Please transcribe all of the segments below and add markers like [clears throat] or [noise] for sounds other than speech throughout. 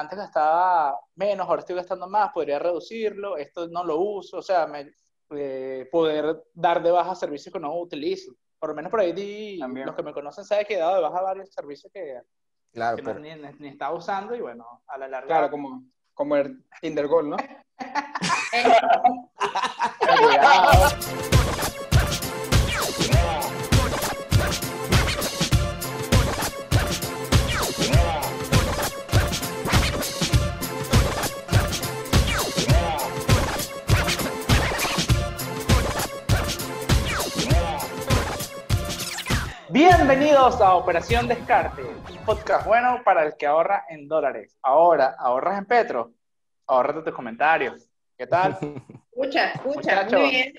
antes gastaba menos, ahora estoy gastando más, podría reducirlo, esto no lo uso, o sea, me, eh, poder dar de baja servicios que no utilizo. Por lo menos por ahí di- los que me conocen saben que he dado de baja varios servicios que, Claro, que no, ni, ni estaba usando y bueno, a la larga. Claro, como, como el Tinder Gold, ¿no? [laughs] [laughs] Bienvenidos a Operación Descarte, un podcast bueno para el que ahorra en dólares. Ahora, ¿ahorras en Petro? Ahórrate tus comentarios. ¿Qué tal? [laughs] Escucha, escucha, Muchachos. muy bien.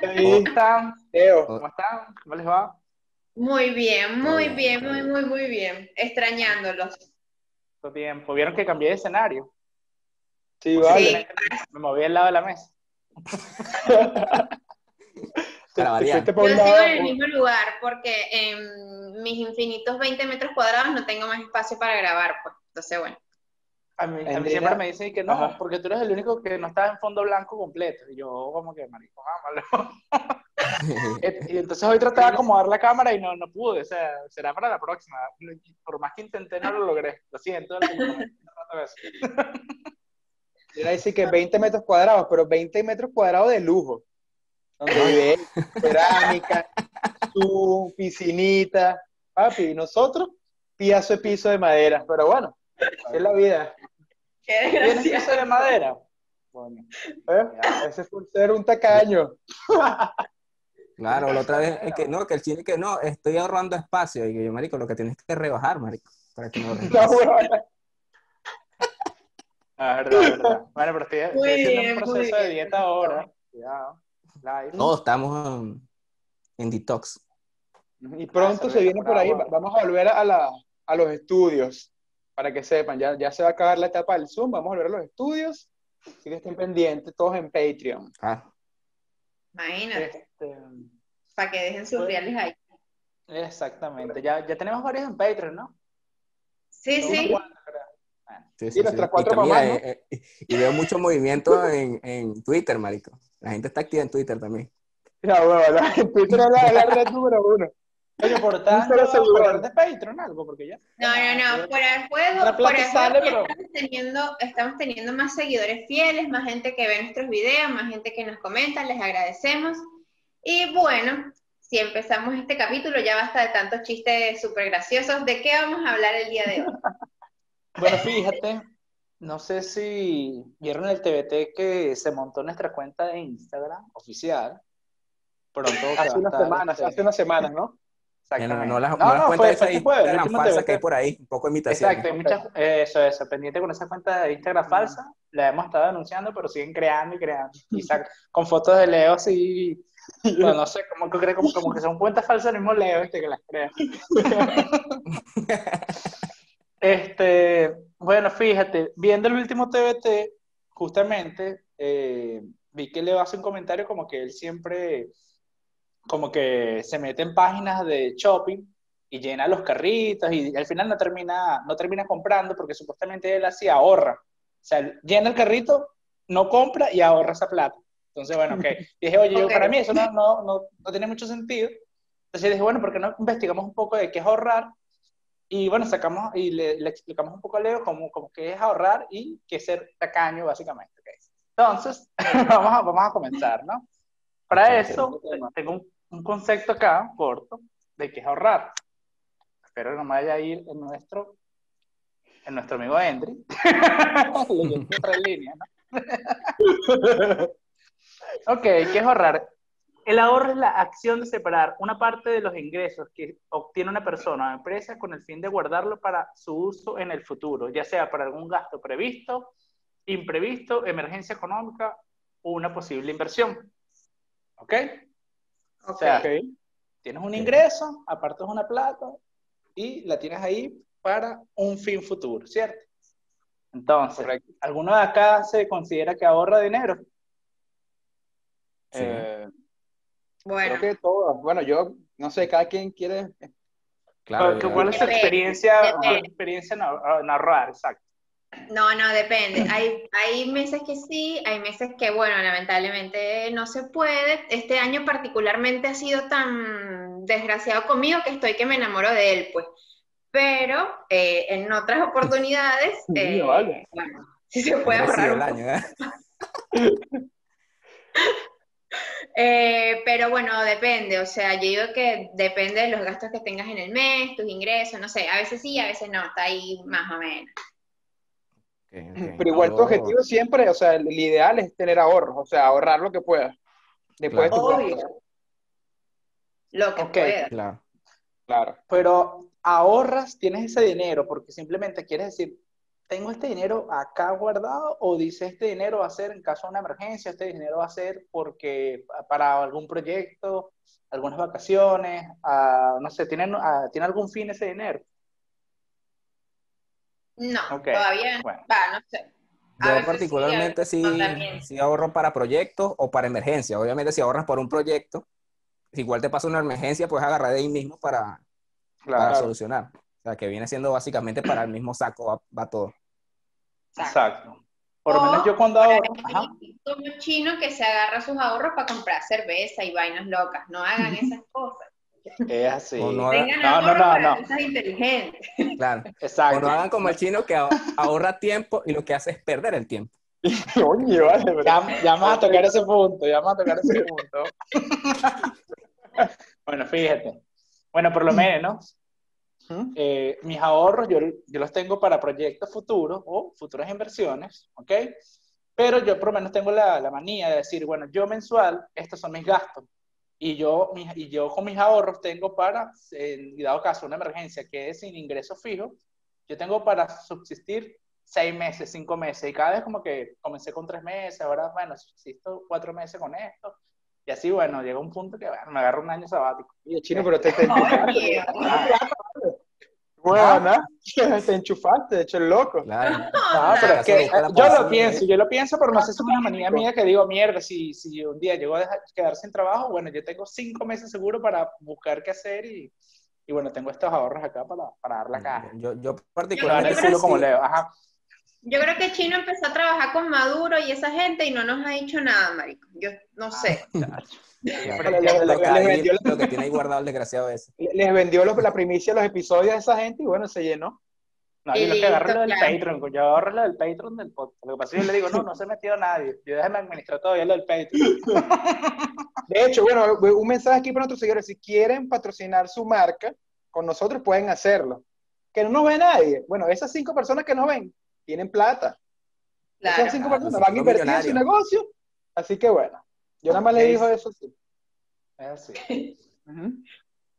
¿Cómo están? Teo. ¿Cómo están? ¿Cómo les va? Muy bien, muy bien, muy muy, muy bien. Extrañándolos. Todo tiempo. ¿Vieron que cambié de escenario? Sí, vale. Sí. Me moví al lado de la mesa. [laughs] Para variar. Yo sigo en el mismo lugar porque en mis infinitos 20 metros cuadrados no tengo más espacio para grabar, pues. Entonces, bueno. A mí, a mí Andrea- siempre me dicen que no, Ajá. porque tú eres el único que no está en fondo blanco completo. Y yo, como que, marico, ámalo. [laughs] y entonces hoy trataba de acomodar la cámara y no, no pude. O sea, será para la próxima. Por más que intenté, no lo logré. Lo siento. decir que 20 metros cuadrados, pero 20 metros cuadrados de lujo. Donde vive cerámica, su piscinita. Papi, y nosotros, piazo de piso de madera. Pero bueno, es la vida. Qué ¿Tienes piso de madera? Bueno, ¿eh? Ese fue ser un tacaño. Claro, la otra vez es que no, que el chile que no, estoy ahorrando espacio. Y yo, marico, lo que tienes que rebajar, marico, para que no. Ah, es verdad, verdad. Bueno, pero estoy, estoy haciendo bien, un proceso de dieta ahora. Cuidado. Live. Todos estamos en detox. Y pronto Ah, se viene por ahí. agua. Vamos a volver a, la, a los estudios. Para que sepan, ya, ya se va a acabar la etapa del Zoom. Vamos a volver a los estudios. Así que estén pendientes, todos en Patreon. Claro. Imagínate, Este, para que dejen sus reales ahí. exactamente. Ya, ya tenemos varios en Patreon, ¿no? Sí, Son sí. cuantos, Sí, sí, nuestras sí. cuatro y, también, mamás, ¿no? eh, eh, y veo mucho movimiento en, en Twitter, marico. La gente está activa en Twitter también. La huevona, [laughs] en Twitter es la, la red número uno. Oye, por tanto, hablar de Patreon algo, porque ya. No, no, no, fuera del juego, La plata fuera del sale, juego, pero- estamos teniendo, estamos teniendo más seguidores fieles, más gente que ve nuestros videos, más gente que nos comenta, les agradecemos. Y bueno, si empezamos este capítulo, ya basta de tantos chistes súper graciosos. ¿De qué vamos a hablar el día de hoy? [laughs] Bueno, fíjate, no sé si vieron el TBT que se montó nuestra cuenta de Instagram oficial. Pronto Hace unas semanas, este, hace unas semanas, ¿no? No, Exactamente. no las, No, no las no, cuentas fue- esas fue jueves, el falsas que hay por ahí, un poco de imitación. Exacto, hay muchas, eh, eso, eso, pendiente con esa cuenta de Instagram falsa, la hemos estado denunciando, pero siguen creando y creando. Y con fotos de Leo así, no, no sé, como que, creo- como, como que son cuentas falsas del mismo Leo, este, que las crea. [laughs] [laughs] Este, bueno, fíjate, viendo el último TBT, justamente, eh, vi que Leo hace un comentario como que él siempre, como que se mete en páginas de shopping y llena los carritos y al final no termina, no termina comprando porque supuestamente él así ahorra. O sea, llena el carrito, no compra y ahorra esa plata. Entonces, bueno, ok. [laughs] Dije, oye, yo, para mí eso no, no, no, no tiene mucho sentido. Entonces dije, bueno, ¿por qué no investigamos un poco de qué es ahorrar? Y bueno, sacamos y le, le explicamos un poco a Leo cómo, cómo qué es ahorrar y qué es ser tacaño, básicamente. ok. Entonces, [laughs] vamos a, vamos a comenzar, ¿no? Para eso, tengo un, un concepto acá, corto, de qué es ahorrar. Espero que no me vaya a ir en nuestro, en nuestro amigo Endry. [laughs] Leyendo línea, ¿no? [laughs] ok, ¿qué es ahorrar? El ahorro es la acción de separar una parte de los ingresos que obtiene una persona o empresa con el fin de guardarlo para su uso en el futuro, ya sea para algún gasto previsto, imprevisto, emergencia económica o una posible inversión. ¿Ok? O sea, Ok. tienes un ingreso, apartas una plata y la tienes ahí para un fin futuro, ¿cierto? Entonces, ¿alguno de acá se considera que ahorra dinero? Sí. Eh, Bueno, Creo que todos. Bueno, yo no sé, cada quien quiere. Claro, ¿Cuál, yo- cuál es tu Depende, experiencia, tu experiencia ahorrar? Exacto. No, no, depende. Hay, hay meses que sí, hay meses que, bueno, lamentablemente no se puede. Este año particularmente ha sido tan desgraciado conmigo que estoy que me enamoro de él, pues. Pero eh, en otras oportunidades, [laughs] Sí, eh, vale. bueno, sí se puede ahorrar el un año. ¿eh? [laughs] Eh, pero bueno, depende, o sea, yo digo que depende de los gastos que tengas en el mes, tus ingresos, no sé, a veces sí, a veces no, está ahí más o menos. Pero igual tu objetivo siempre, o sea, el, ideal es tener ahorros, o sea, ahorrar lo que puedas. Después de tu Obvio. puesto. Lo que Ok. pueda. Claro. Claro. Pero ahorras, tienes ese dinero porque simplemente quieres decir, tengo este dinero acá guardado o dice este dinero va a ser en caso de una emergencia, este dinero va a ser porque para algún proyecto, algunas vacaciones, ah, no sé, ¿tienen, ah, ¿tiene algún fin ese dinero? No, Ok, todavía no. bueno. Va, no sé. A Yo particularmente sí, sí, ahorro para proyectos o para emergencias. Obviamente si ahorras por un proyecto, si igual te pasa una emergencia, puedes agarrar de ahí mismo para, solucionar. O sea, que viene siendo básicamente para el mismo saco, va, va todo. Exacto. Por lo menos O yo cuando el ajá, como chino que se agarra sus ahorros para comprar cerveza y vainas locas. No hagan esas cosas. es así. O no No, no, ahorros no, no. cosas inteligentes. Claro. O Exacto. no hagan como el chino que ahor- ahorra tiempo y lo que hace es perder el tiempo. [laughs] Coño, vale, pero- Ya, ya vamos a tocar ese punto, ya vamos a tocar ese punto. [laughs] bueno, fíjate. Bueno, por lo menos, Eh, mis ahorros yo, yo los tengo para proyectos futuros o futuras inversiones, ¿ok? Pero yo por lo menos tengo la, la manía de decir, bueno, yo mensual, estos son mis gastos. Y yo, mis- y yo con mis ahorros tengo para, en dado caso una emergencia quede sin ingresos fijos, yo tengo para subsistir seis meses, cinco meses. Y cada vez como que comencé con tres meses, ahora, bueno, subsisto cuatro meses con esto. Y así, bueno, llega un punto que bueno, me agarro un año sabático. Oye, chino, pero te, [laughs] te Huevona, [laughs] te enchufaste, de hecho, el loco. Claro. No, pero es que yo lo pienso, yo lo pienso, pero no sé si es una manía mía que digo, mierda, si, si un día llego a dejar- quedar sin trabajo, bueno, yo tengo cinco meses seguro para buscar qué hacer y, y bueno, tengo estos ahorros acá para, para dar la caja. Yo, yo particularmente sí, culo como Leo, ajá. Yo creo que Chino empezó a trabajar con Maduro y esa gente y no nos ha dicho nada, marico. Yo no sé. claro, Pero le- ya- le- lo, que le ahí- vendió lo que tiene ahí guardado el desgraciado ese. Les vendió los- la primicia de los episodios a esa gente y bueno, se llenó. No, yo lo que agarro lo del claro. Patreon, yo agarro lo del Patreon del podcast. Lo que pasa es que yo le digo, no, no se metió nadie. Yo déjame administrar todavía lo del Patreon. [laughs] De hecho, bueno, un mensaje aquí para nuestros seguidores. Si quieren patrocinar su marca con nosotros, pueden hacerlo. Que no nos ve nadie. Bueno, esas cinco personas que nos ven tienen plata. Claro. Esas cinco Claro, personas son van a invertir en su negocio. Así que bueno, yo nada más le Ok. digo eso. Sí. Es así. [laughs]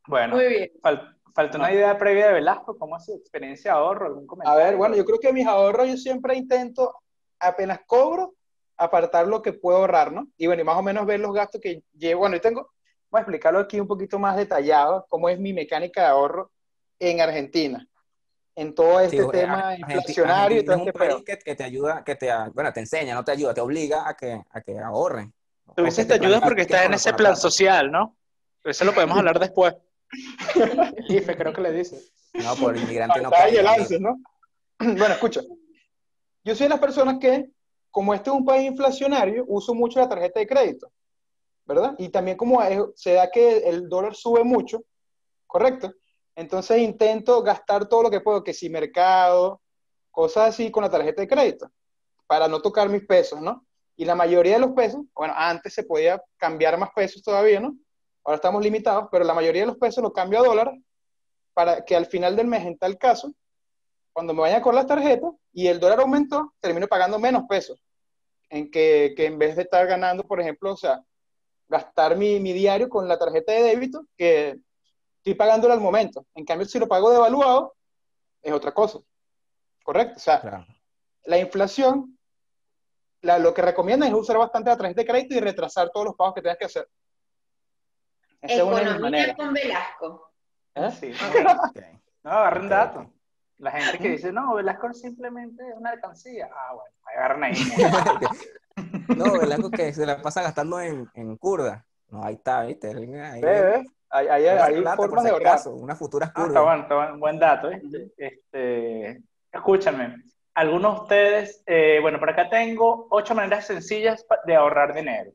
Bueno, Muy bien. fal- falta una idea previa de Velasco, ¿cómo ha sido experiencia de ahorro? ¿Algún A comentario? ver, bueno, yo creo que mis ahorros yo siempre intento, apenas cobro, apartar lo que puedo ahorrar, ¿no? Y bueno, y más o menos ver los gastos que llevo. Bueno, y tengo, voy a explicarlo aquí un poquito más detallado, cómo es mi mecánica de ahorro en Argentina, en todo este Sí, tema Argentina- inflacionario y todo este es un pedo. país que, que te ayuda, que te, bueno, te enseña, no te ayuda, te obliga a que, a que ahorren. Tú dices que te ayudas planifiques porque estás en ese plan social, ¿no? Eso lo podemos hablar después. [laughs] Ife, creo que le dice. No, por inmigrante no el lance, ¿no? [clears throat] Bueno, escucha. Yo soy de las personas que, como este es un país inflacionario, uso mucho la tarjeta de crédito, ¿verdad? Y también como es- se da que el dólar sube mucho, ¿correcto? Entonces intento gastar todo lo que puedo, que si mercado, cosas así con la tarjeta de crédito, para no tocar mis pesos, ¿no? Y la mayoría de los pesos, bueno, antes se podía cambiar más pesos todavía, ¿no? Ahora estamos limitados, pero la mayoría de los pesos los cambio a dólares para que al final del mes, en tal caso, cuando me vaya con las tarjetas y el dólar aumentó, termino pagando menos pesos. En que, que en vez de estar ganando, por ejemplo, o sea, gastar mi, mi diario con la tarjeta de débito, que estoy pagándolo al momento. En cambio, si lo pago devaluado, es otra cosa. ¿Correcto? O sea, Claro. la inflación, la- lo que recomiendan es usar bastante la tarjeta de crédito y retrasar todos los pagos que tengas que hacer. Esa es una con Velasco. ¿Eh? Sí. No, agarren Ok, dato. ok. La gente que dice, no, Velasco simplemente es una alcancía. Ah, bueno, ahí agarran ahí. [laughs] no, Velasco que se la pasa gastando en, en curda. No, ahí está, ¿viste? Ahí, ve, Hay, hay- hay formas si de ahorrar. unas futuras Ah, curvas. está bueno, está bueno, buen dato, ¿viste? Este, escúchame, algunos de ustedes, eh, bueno, por acá tengo ocho maneras sencillas de ahorrar dinero.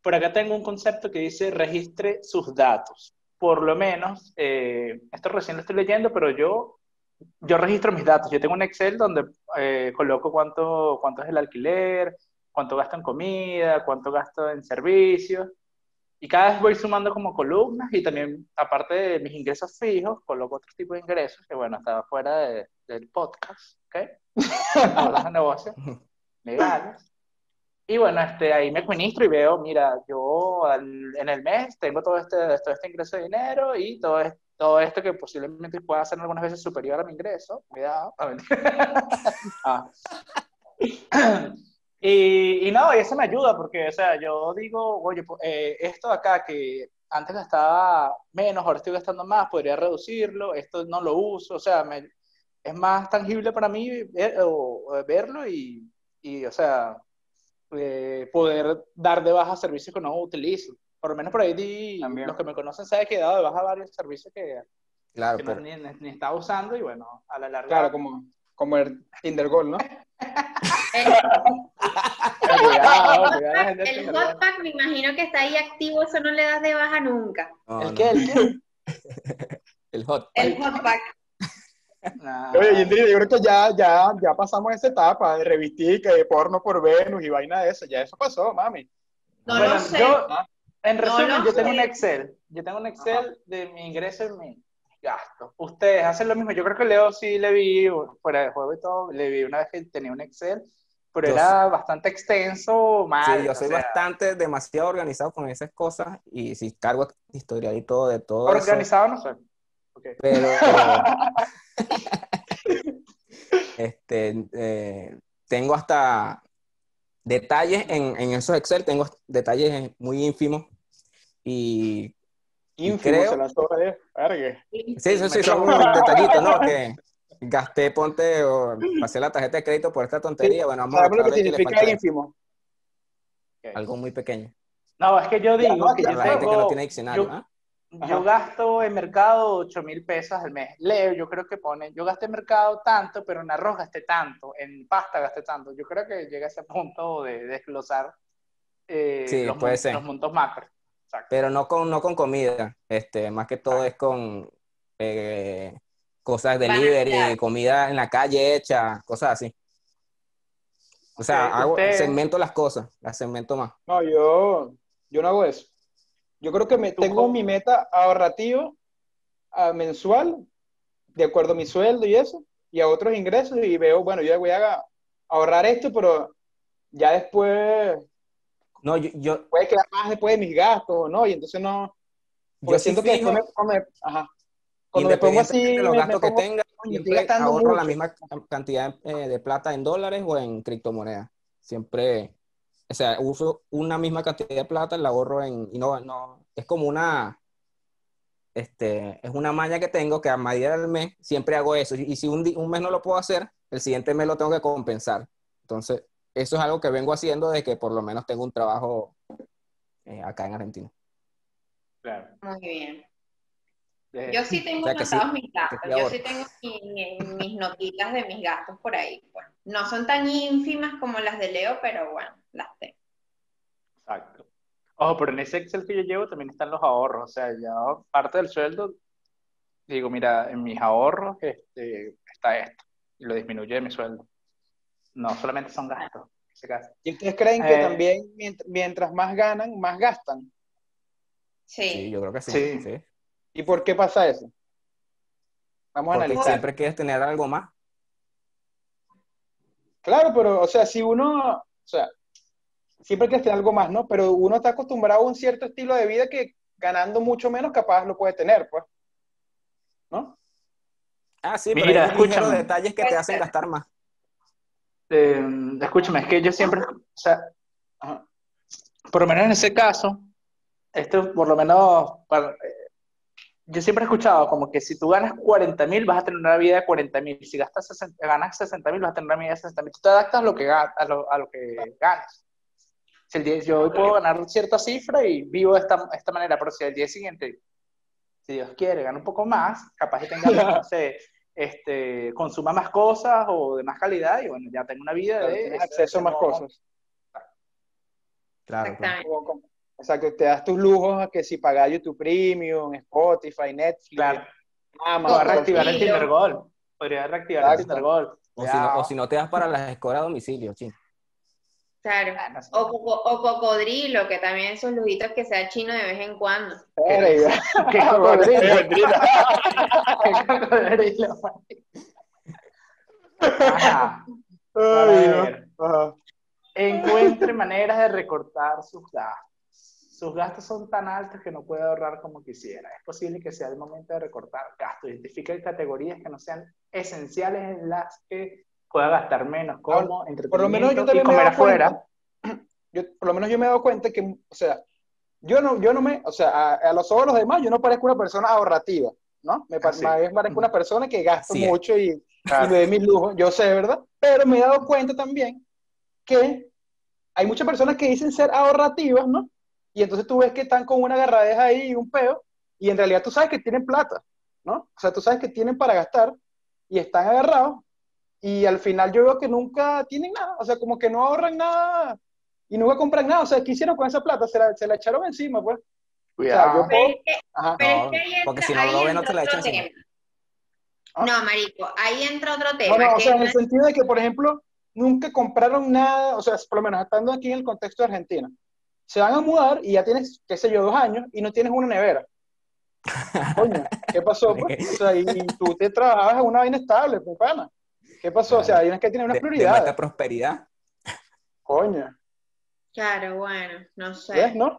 Por acá tengo un concepto que dice registre sus datos. Por lo menos, eh, esto recién lo estoy leyendo, pero yo, yo registro mis datos. Yo tengo un Excel donde eh, coloco cuánto, cuánto es el alquiler, cuánto gasto en comida, cuánto gasto en servicios. Y cada vez voy sumando como columnas y también, aparte de mis ingresos fijos, coloco otro tipo de ingresos que, bueno, estaba fuera de- del podcast, ¿ok? [laughs] Hablas de negocios legales. Y bueno, este, ahí me administro y veo, mira, yo al- en el mes tengo todo este, todo este ingreso de dinero y todo, todo esto que posiblemente pueda ser algunas veces superior a mi ingreso. Cuidado. [laughs] Ah. [clears throat] [laughs] Y, y no, y eso me ayuda porque, o sea, yo digo, oye, pues, eh, esto acá que antes gastaba menos, ahora estoy gastando más, podría reducirlo, esto no lo uso, o sea, me- es más tangible para mí ver- o- o verlo y, y, o sea, eh, poder dar de baja servicios que no utilizo. Por lo menos por ahí di- los que me conocen saben que he dado de baja varios servicios que, Claro, que no, pero- ni, ni estaba usando y bueno, a la larga. Claro, como, como el Tinder Gold, ¿no? Cuidado, cuidado, El que- hotpack me imagino que está ahí activo, eso no le das de baja nunca. no, ¿El no. qué? ¿El qué? [laughs] El hot. El hotpack. Nah. Oye, yo creo que ya, ya, ya pasamos esa etapa de revistica, de porno por Venus y vaina de eso. Ya eso pasó, mami. No Bueno, lo sé. yo, en No resumen, lo yo tengo un Excel. Yo tengo un Excel de mi ingreso y mi gasto. Ustedes hacen lo mismo. Yo creo que Leo sí le vi, fuera de juego y todo, le vi una vez que tenía un Excel, pero Yo era bastante extenso, mal. Sí, yo o soy sea, bastante, demasiado organizado con esas cosas y si cargo historial y todo de todo eso, organizado, no sé. Ok. pero [laughs] este, eh, tengo hasta detalles en, en esos Excel, tengo detalles muy ínfimos y Ínfimo creo- se lanzó de verga. sí, sí, sí, son unos detallitos, ¿no? Que [laughs] gasté, ponte, o pasé la tarjeta de crédito por esta tontería, bueno, vamos a ¿Sabemos lo que significa de- ínfimo? algo muy pequeño. No, es que yo digo no, que yo la gente que no tiene diccionario, yo- ¿ah? Yo gasto en mercado 8 mil pesos al mes. Leo, yo creo que pone, yo gasté en mercado tanto, pero en arroz gasté tanto, en pasta gasté tanto. Yo creo que llega a ese punto de desglosar eh, Sí, los, puede ser. los montos macro. Exacto. pero no con, no con comida, este, más que todo es con eh, cosas de delivery, comida en la calle hecha, cosas así. O sea, Ok, hago, usted- segmento las cosas, las segmento más. No, yo, yo no hago eso. Yo creo que me ¿Tú tengo mi meta ahorrativa ah, mensual, de acuerdo a mi sueldo y eso, y a otros ingresos, y veo, bueno, yo voy a ahorrar esto, pero ya después No, yo, yo, puede quedar más después de mis gastos, ¿no? Y entonces no, yo porque sí siento que fijo, me, me- ajá. Cuando me pongo así, los gastos que tenga, siempre ahorro la misma cantidad eh, de plata en dólares o en criptomonedas. Siempre, o sea, uso una misma cantidad de plata, la ahorro en, y no, no, es como una, este, es una maña que tengo que a medida del mes siempre hago eso. Y, si un, un mes no lo puedo hacer, el siguiente mes lo tengo que compensar. Entonces, eso es algo que vengo haciendo desde que por lo menos tengo un trabajo eh, acá en Argentina. Claro. Muy bien. Eh, Yo sí tengo O sea, sí, anotados mis gastos. Yo sí tengo mi- mi- mis notitas de mis gastos por ahí. Bueno, no son tan ínfimas como las de Leo, pero bueno, las tengo. Exacto. Ojo, pero en ese Excel que yo llevo también están los ahorros. O sea, ya parte del sueldo, digo, mira, en mis ahorros este, está esto. Y lo disminuye de mi sueldo. No solamente son gastos. en ese caso. ¿Y ustedes creen que Eh. también mient- mientras más ganan, más gastan? Sí, Sí. yo creo que sí. Sí. sí. ¿Y por qué pasa eso? Vamos a Porque analizar. siempre quieres tener algo más. Claro, pero, o sea, si uno, o sea, siempre quieres tener algo más, ¿no? Pero uno está acostumbrado a un cierto estilo de vida que ganando mucho menos capaz lo puede tener, pues. ¿No? Ah, sí, Mira, pero hay escúchame. detalles que te hacen gastar más. Eh, escúchame, es que yo siempre, o sea, ajá, por lo menos en ese caso, esto por lo menos, para- yo siempre he escuchado como que si tú ganas 40 mil vas a tener una vida de 40 mil, si gastas 60 ganas 60 mil vas a tener una vida de 60 mil, tú te adaptas a lo que, a lo, a lo que ganas. Si el día, yo hoy puedo ganar cierta cifra y vivo de esta, esta manera, pero si al día siguiente, si Dios quiere, gano un poco más, capaz que tenga, [laughs] no sé, este, consuma más cosas o de más calidad y bueno, ya tengo una vida Claro, de acceso a más cosas. Claro, claro. Exactamente. Como- como- Exacto, te das tus lujos a que si pagas YouTube Premium, Spotify, Netflix, Claro, Amazon, puedo reactivar el Tinder Gold. Podría reactivar el Exacto. Tinder Gold. O si, no, o si no te das para las escuelas a domicilio, ching. Claro. Ah. O, coco- o cocodrilo, que también esos lujitos que sea chino de vez en cuando. Verga. Qué cocodrilo. [laughs] Qué cocodrilo. Ajá. A Ay, no. ver. Ajá. Encuentre maneras de recortar sus gastos. Sus gastos son tan altos que no puede ahorrar como quisiera. Es posible que sea el momento de recortar gastos. Identifique categorías que no sean esenciales en las que pueda gastar menos, como Por lo menos yo entretenimiento y comer afuera. cuenta, [clears throat] yo, por lo menos yo me he dado cuenta que, o sea, yo no, yo no me, o sea, a, a los ojos de los demás, yo no parezco una persona ahorrativa, ¿no? Me, pa- Así. más bien parezco una persona que gasto Así mucho y, y Claro. me doy mis lujos, yo sé, ¿verdad? Pero me he dado cuenta también que hay muchas personas que dicen ser ahorrativas, ¿no? Y entonces tú ves que están con una agarradeja ahí y un peo, y en realidad tú sabes que tienen plata, ¿no? O sea, tú sabes que tienen para gastar y están agarrados, y al final yo veo que nunca tienen nada, o sea, como que no ahorran nada y nunca compran nada, o sea, ¿qué hicieron con esa plata? Se la, se la echaron encima, pues. Cuidado. yo- Pero es que, Ajá. pero No, es que ahí entra, porque si no lo ven, no te la echan encima. ¿Ah? No, marico, ahí entra otro No, tema. no, o que sea, en no el sentido de que, por ejemplo, nunca compraron nada, o sea, por lo menos estando aquí en el contexto de Argentina, se van a mudar y ya tienes, qué sé yo, dos años y no tienes una nevera. [laughs] Coño, ¿qué pasó? Pues? O sea, y, y tú te trabajabas en una vaina estable, mi pana. ¿Qué pasó? O sea, hay que tener unas De, de prioridades. mucha prosperidad. Coño, Claro, bueno, no sé. ¿ves, no?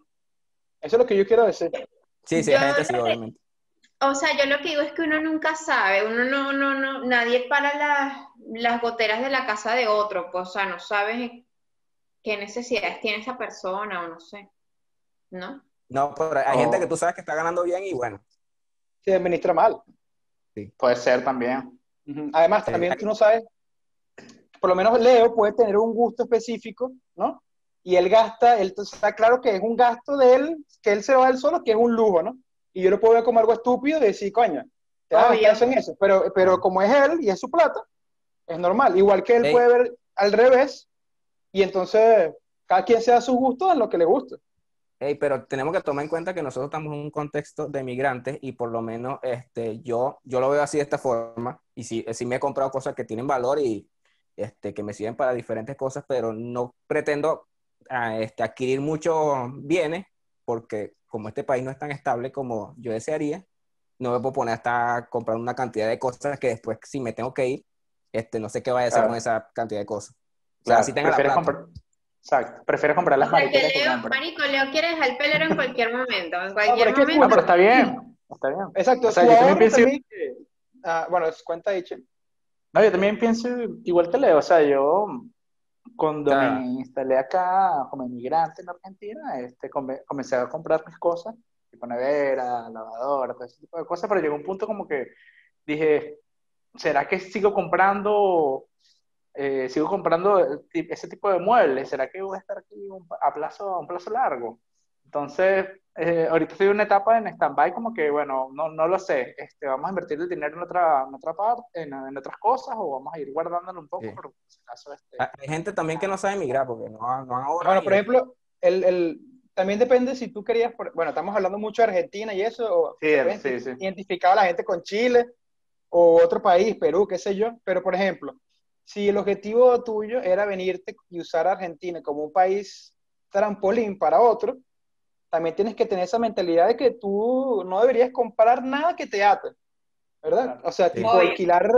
Eso es lo que yo quiero decir. Sí, sí, Yo hay gente sí, obviamente. O sea, yo lo que digo es que uno nunca sabe, uno no, no, no, nadie para las, las goteras de la casa de otro, pues, o sea, no sabes qué necesidades tiene esa persona o no sé, ¿no? No, pero hay Oh. gente que tú sabes que está ganando bien y bueno. Se administra mal. Puede ser también. Además, Sí. también tú no sabes, por lo menos Leo puede tener un gusto específico, ¿no? Y él gasta, él está claro que es un gasto de él, que él se va a él solo, que es un lujo, ¿no? Y yo lo puedo ver como algo estúpido y decir, coño, te vas a en eso. Pero, pero como es él y es su plata, es normal. Igual que él puede ver al revés, y entonces cada quien se da su gusto en lo que le gusta. Ey, pero tenemos que tomar en cuenta que nosotros estamos en un contexto de migrantes y por lo menos este, yo, yo lo veo así de esta forma y sí, sí me he comprado cosas que tienen valor y este, que me sirven para diferentes cosas, pero no pretendo este, adquirir muchos bienes porque como este país no es tan estable como yo desearía, no me puedo poner hasta comprar una cantidad de cosas que después si me tengo que ir, este, no sé qué vaya a hacer Claro. con esa cantidad de cosas. O sea, Claro, si tenga la plata. Exacto. Prefieres comprar las O sea, que mariqueras que Leo, compras. marico, Leo quiere dejar el pelero en cualquier momento, en pero cualquier es que No, momento. pero está bien. Está bien. Exacto, O sea, yo también pienso- también- Ah, bueno, cuenta ahí, Che. No, yo también pienso igual que Leo, o sea, yo cuando Claro. me instalé acá como inmigrante en Argentina, este, come- comencé a comprar mis cosas, tipo nevera, lavadora, todo ese tipo de cosas, pero llegó un punto como que dije, ¿será que sigo comprando, eh, sigo comprando ti- ese tipo de muebles? ¿Será que voy a estar aquí un- a plazo, a un plazo largo? Entonces, eh, ahorita estoy en una etapa en stand-by como que, bueno, no, no lo sé, este, vamos a invertir el dinero en otra, en otra parte, en, en otras cosas, o vamos a ir guardándolo un poco, Sí. por si acaso, este, Hay hay gente también que no sabe migrar porque no, no han ahorrado Bueno, por ejemplo, el, el- también depende si tú querías, por- bueno, estamos hablando mucho de Argentina y eso, o Sí, repente sí, sí. identificaba a la gente con Chile o otro país, Perú, qué sé yo, pero por ejemplo, si el objetivo tuyo era venirte y usar a Argentina como un país trampolín para otro, también tienes que tener esa mentalidad de que tú no deberías comprar nada que te ate, ¿verdad? Claro. O sea, Sí. tipo alquilar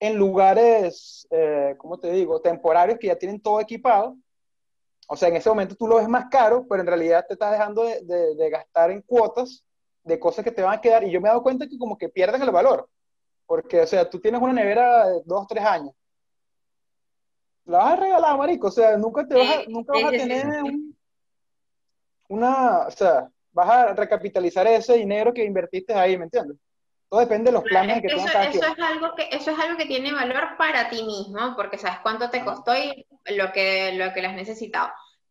en lugares, eh, ¿cómo te digo?, temporarios que ya tienen todo equipado. O sea, en ese momento tú lo ves más caro, pero en realidad te estás dejando de, de- de gastar en cuotas de cosas que te van a quedar. Y yo me he dado cuenta que como que pierden el valor. Porque, o sea, tú tienes una nevera de dos, tres años. La vas a regalar, marico. O sea, nunca te vas a, nunca vas a tener un- una, o sea, vas a recapitalizar ese dinero que invertiste ahí, ¿me entiendes? Todo depende de los Claro, planes es que que eso, cada eso quien. es algo que, eso es algo que tiene valor para ti mismo, porque sabes cuánto te costó y lo que, lo que le has necesitado.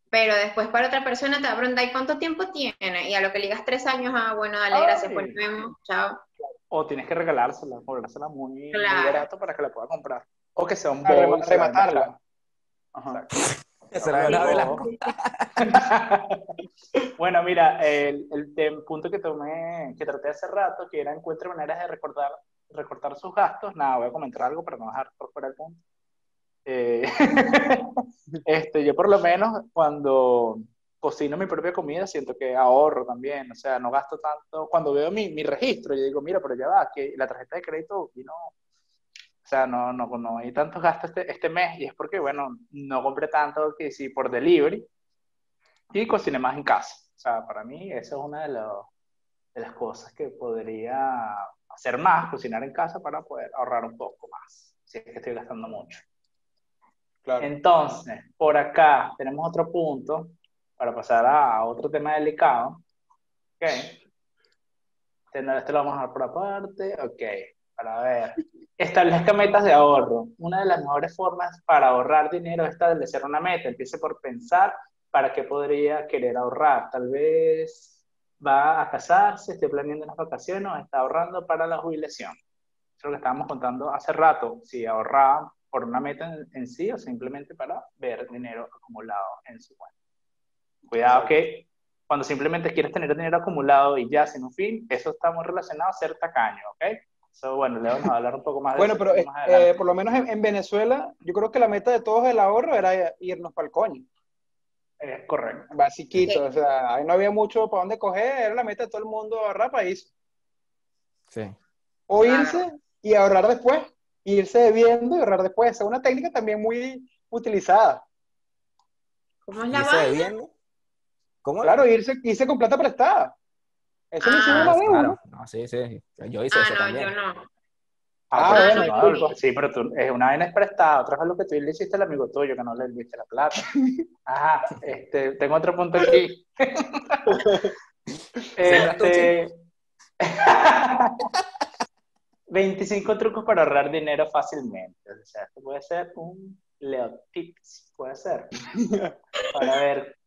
Pero después para otra persona te va a preguntar, ¿y cuánto tiempo tiene? Y a lo que le digas tres años, ah, bueno, dale, gracias, Ay. pues nos vemos, chao. o tienes que regalársela, cobrársela muy, muy Claro. barato para que la pueda comprar. O que sea un Ah, bowl, rematarla. Ajá. Esa era de bueno, mira, el, el tem- punto que tomé, que traté hace rato, que era encuentre maneras de recordar, recortar sus gastos. Nada, voy a comentar algo para no dejar por fuera el punto. Eh, [laughs] este, yo por lo menos cuando cocino mi propia comida siento que ahorro también, o sea, no gasto tanto. Cuando veo mi, mi registro, yo digo, mira, pero ya va, que la tarjeta de crédito vino, sea, no, no, no hay tantos gastos este, este mes y es porque, bueno, no compré tanto que sí por delivery y cociné más en casa. O sea, para mí eso es una de, las cosas que podría hacer más, cocinar en casa para poder ahorrar un poco más, si es que estoy gastando mucho. Claro. Entonces, por acá tenemos otro punto para pasar a, otro tema delicado. Ok. Este, este lo vamos a dejar por aparte. Ok. Para ver. Establezca metas de ahorro. Una de las mejores formas para ahorrar dinero es establecer una meta. Empiece por pensar para qué podría querer ahorrar. Tal vez va a casarse, esté planeando unas vacaciones o está ahorrando para la jubilación. Eso es lo que estábamos contando hace rato. Si ahorraba por una meta en, en sí o simplemente para ver dinero acumulado en su cuenta. Cuidado que cuando simplemente quieres tener dinero acumulado y ya sin un fin, eso está muy relacionado a ser tacaño, ¿ok? Eso, bueno, le vamos a hablar un poco más de Bueno, eso pero eh, más adelante. eh, por lo menos en, en Venezuela, yo creo que la meta de todos del ahorro era irnos para el coño. Es correcto. Basiquito, Sí. o sea, ahí no había mucho para dónde coger, era la meta de todo el mundo ahorrar para irse. Sí. O irse y ahorrar después, irse debiendo y ahorrar después. Esa es una técnica también muy utilizada. ¿Cómo es la ¿Irse vaina? bebiendo? ¿Cómo? Claro, irse, irse con plata prestada. Eso lo hicimos Ah, una vez, claro. ¿no? No, sí, sí. Yo hice Ah, eso no, también. yo no. Ah, pero bueno, no, disculpa. sí, pero tú, es una vaina es prestada, otra vez lo que tú le hiciste al amigo tuyo, que no le diste la plata. [laughs] Ajá, este, tengo otro punto aquí. [laughs] este, 25 [laughs] trucos para ahorrar dinero fácilmente. O sea, esto puede ser un Leo Tips, puede ser. Para ver,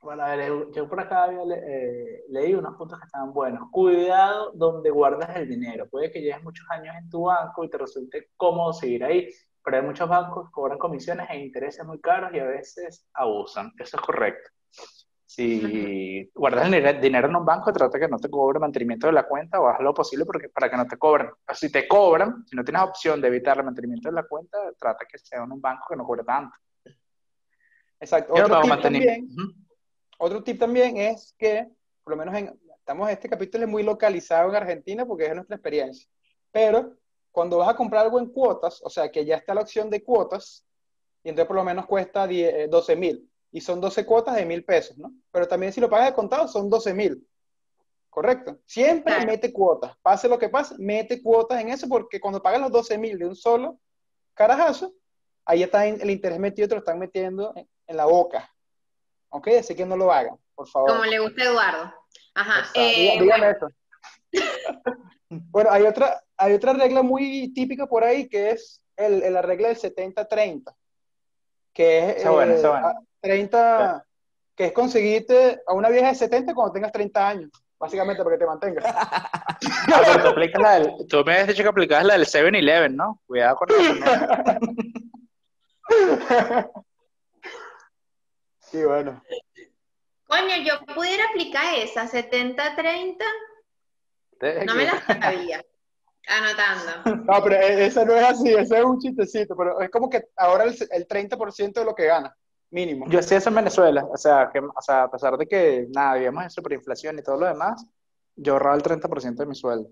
para ver, yo por acá había eh, leí unos puntos que estaban buenos. Cuidado donde guardas el dinero. Puede que lleves muchos años en tu banco y te resulte cómodo seguir ahí, pero hay muchos bancos que cobran comisiones e intereses muy caros y a veces abusan. Eso es correcto. Si guardas el dinero- en un banco, trata que no te cobre mantenimiento de la cuenta o haz lo posible porque, para que no te cobren. Si te cobran, si no tienes opción de evitar el mantenimiento de la cuenta, trata que sea en un banco que no cobre tanto. Exacto. Otro tip, también, otro tip también es que, por lo menos en, estamos, este capítulo es muy localizado en Argentina porque es nuestra experiencia. Pero cuando vas a comprar algo en cuotas, o sea, que ya está la opción de cuotas, y entonces por lo menos cuesta 10, eh, 12 mil, y son 12 cuotas de mil pesos, ¿no? Pero también si lo pagas de contado son 12 mil. Correcto. Siempre Claro. mete cuotas. Pase lo que pase, mete cuotas en eso porque cuando pagas los 12 mil de un solo carajazo, ahí está el interés metido, te lo están metiendo en, en la boca. ¿Ok? Así que no lo hagan, por favor. Como le gusta a Eduardo. Ajá. Eh, dígame bueno, eso. [laughs] Bueno, hay otra, hay otra regla muy típica por ahí que es el, el- la regla del 70-30, que es eh, buena. a- 30, que es conseguirte a una vieja de 70 cuando tengas 30 años, básicamente para que te mantengas. [laughs] [laughs] Ah, pero tú, la del, tú me habías dicho que aplicabas la del 7-Eleven, ¿no? Cuidado con eso. ¿no? Sí, bueno. coño, yo pudiera aplicar esa 70-30, no me la [laughs] sabía. Anotando. No, pero e- esa no es así, ese es un chistecito, pero es como que ahora el, el 30% de lo que gana, mínimo. Yo hacía eso en Venezuela, o sea, que, o sea, a pesar de que, nada, vivíamos en superinflación y todo lo demás, yo ahorraba el 30% de mi sueldo.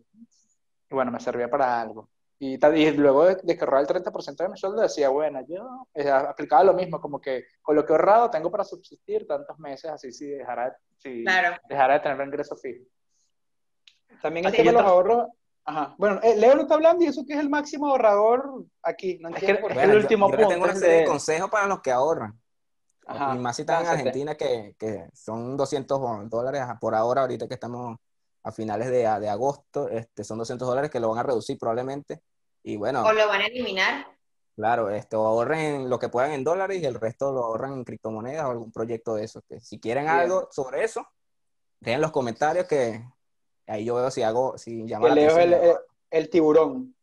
Y bueno, me servía para algo. Y, tal- y luego de, de que ahorraba el 30% de mi sueldo, decía, bueno, yo eh, aplicaba lo mismo, como que con lo que he ahorrado tengo para subsistir tantos meses, así si dejara, si Claro. dejara de tener ingreso fijo. También el Sí, tema de los ahorros. Ajá. Bueno, eh, Leo no está hablando y eso que es el máximo ahorrador aquí. No Es entiendo que- por es qué. el yo- último yo tengo una serie de consejos para los que ahorran. Ajá, y más si están en. Argentina, que, que son 200 dólares por ahora, ahorita que estamos a finales de, de agosto, este, son 200 dólares que lo van a reducir probablemente. Y bueno, O lo van a eliminar. claro, esto ahorren lo que puedan en dólares y el resto lo ahorran en criptomonedas o algún proyecto de esos. Que si quieren Bien. algo sobre eso, dejen en los comentarios que Ahí yo veo si hago, si llama la el, el- el tiburón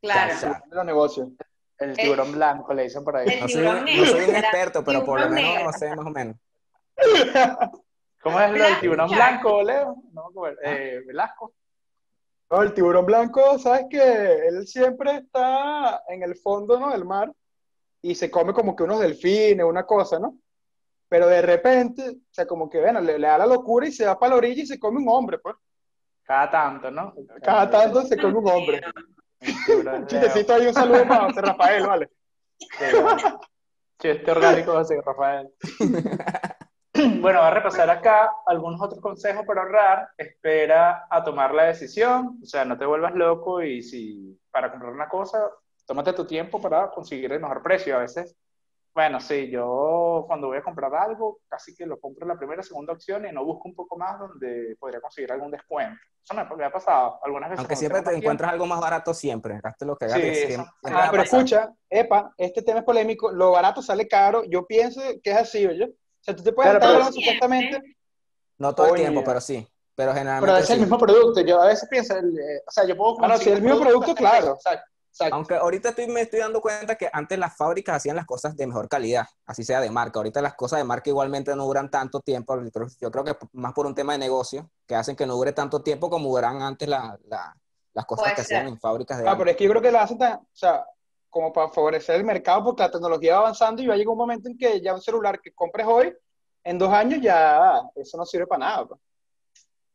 Claro. Los negocios. El tiburón blanco, le dicen por ahí. No soy, no soy un experto, pero por lo menos negro. no sé más o menos. [laughs] ¿Cómo es lo del tiburón blanco, Leo? No, eh, Velasco. No, el tiburón blanco, sabes que él siempre está en el fondo, ¿no? del mar y se come como que unos delfines, una cosa, ¿no? Pero de repente, o sea, como que, bueno, le, le da la locura y se va para la orilla y se come un hombre, pues. Cada tanto, ¿no? Cada tanto se come un hombre. Un chistecito ahí, un saludo para José Rafael, ¿vale? Chiste orgánico José Rafael. [laughs] [clears throat] Bueno, voy a repasar acá algunos otros consejos para ahorrar. Espera a tomar la decisión, o sea, no te vuelvas loco y si para comprar una cosa, tómate tu tiempo para conseguir el mejor precio. A veces, bueno, sí, yo cuando voy a comprar algo, casi que lo compro en la primera o segunda opción y no busco un poco más donde podría conseguir algún descuento. Eso me, me ha pasado algunas veces. Aunque siempre te encuentras algo más barato siempre. Gaste lo que Sí, gastes. eso- siempre- Ah, siempre Ah, va pero pasar. escucha, epa, este tema es polémico, lo barato sale caro, yo pienso que es así, oye. O sea, tú te puedes pero- hablando supuestamente, No todo el tiempo, pero sí. Pero Pero generalmente es el sí. mismo producto. Yo a veces pienso, el, eh, o sea, yo puedo Ah, no, si conseguir el mismo producto, claro. Exacto, exacto. Aunque ahorita estoy, me estoy dando cuenta que antes las fábricas hacían las cosas de mejor calidad, así sea de marca. Ahorita las cosas de marca igualmente no duran tanto tiempo. Yo creo- que más por un tema de negocio, que hacen que no dure tanto tiempo como duran antes la- la- las cosas Puede que ser. hacían en fábricas de Ah, pero es que yo creo que la hacen tan, o sea, como para favorecer el mercado, porque la tecnología va avanzando y va a llegar un momento en que ya un celular que compres hoy, en dos años ya eso no sirve para nada. pues.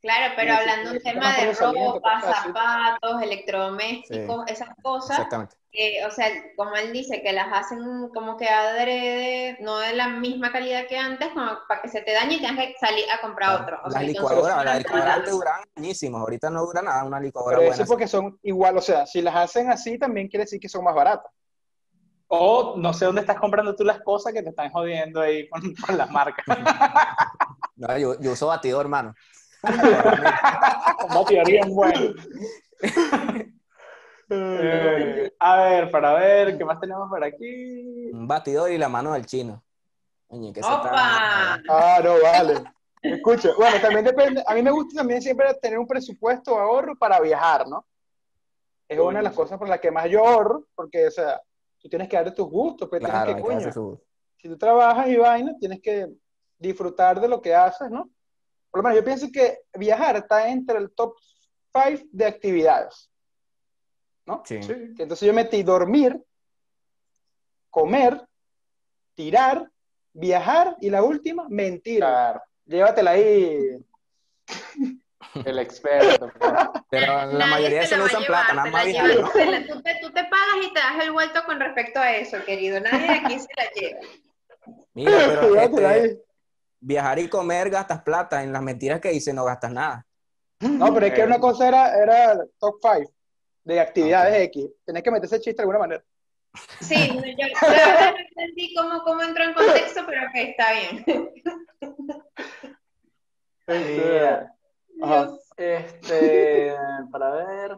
Claro, pero hablando sí, un tema de ropa, zapatos, electrodomésticos, esas cosas, Exactamente. que, o sea, como él dice, que las hacen como que adrede, no de la misma calidad que antes, como para que se te dañe y tengas que salir a comprar otro. O Las sea, licuadoras, las no licuadoras antes duraban añísimos, ahorita no dura nada una licuadora Pero buena. eso es porque son igual, o sea, si las hacen así también quiere decir que son más baratas. O no sé dónde estás comprando tú las cosas que te están jodiendo ahí con, con las marcas. [laughs] No, yo, yo uso batidor, hermano. Un batidor bien bueno. Eh, a ver, para ver, ¿qué más tenemos por aquí? Un batidor y la mano del chino. Oye, que se está- ¡Opa! Ah, no, vale. Escucha, bueno, también depende, a mí me gusta también siempre tener un presupuesto de ahorro para viajar, ¿no? Es una de las cosas por las que más yo ahorro, porque, o sea, tú tienes que darte tus gustos, pues Claro, tienes que, que coño, su- si tú trabajas y vainas, tienes que disfrutar de lo que haces, ¿no? Por lo menos yo pienso que viajar está entre el top 5 de actividades, ¿no? Sí. Entonces yo metí dormir, comer, tirar, viajar y la última, mentir. Claro, Llévatela ahí. [laughs] el experto. Pero la Nadie mayoría de se a usan llevar, plata, nada se más tú, te, tú te pagas y te das el vuelto con respecto a eso, querido. Nadie de aquí se la lleva. Mira, pero [laughs] Llévatela este, ahí. Viajar y comer gastas plata, en las mentiras que dices no gastas nada. No, pero es que una cosa era, era top 5 de actividades X. Tenés que meter ese chiste de alguna manera. Sí, yo, yo ahora no entendí cómo, cómo entró en contexto, pero que está bien. Mira, Ajá. este, para ver.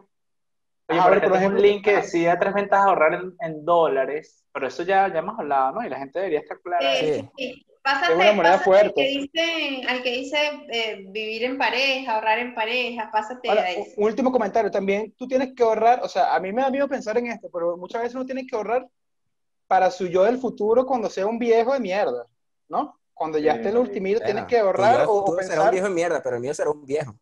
Oye, Ajá, por por tengo un ejemplo- link que decía tres ventajas de ahorrar en, en dólares, pero eso ya, ya hemos hablado, ¿no? Y la gente debería estar clara. Sí. Sí. Pásate, Es una moneda pásate fuerte. Al que dice, al que dice eh, vivir en pareja, ahorrar en pareja, pásate Ahora, a un eso. un último comentario. También tú tienes que ahorrar, o sea, a mí me da miedo pensar en esto, pero muchas veces uno tiene que ahorrar para su yo del futuro cuando sea un viejo de mierda, ¿no? Cuando ya Sí, esté en el ultimito, tienes que ahorrar o, o futuro será un pensar, viejo de mierda, pero el mío será un viejo.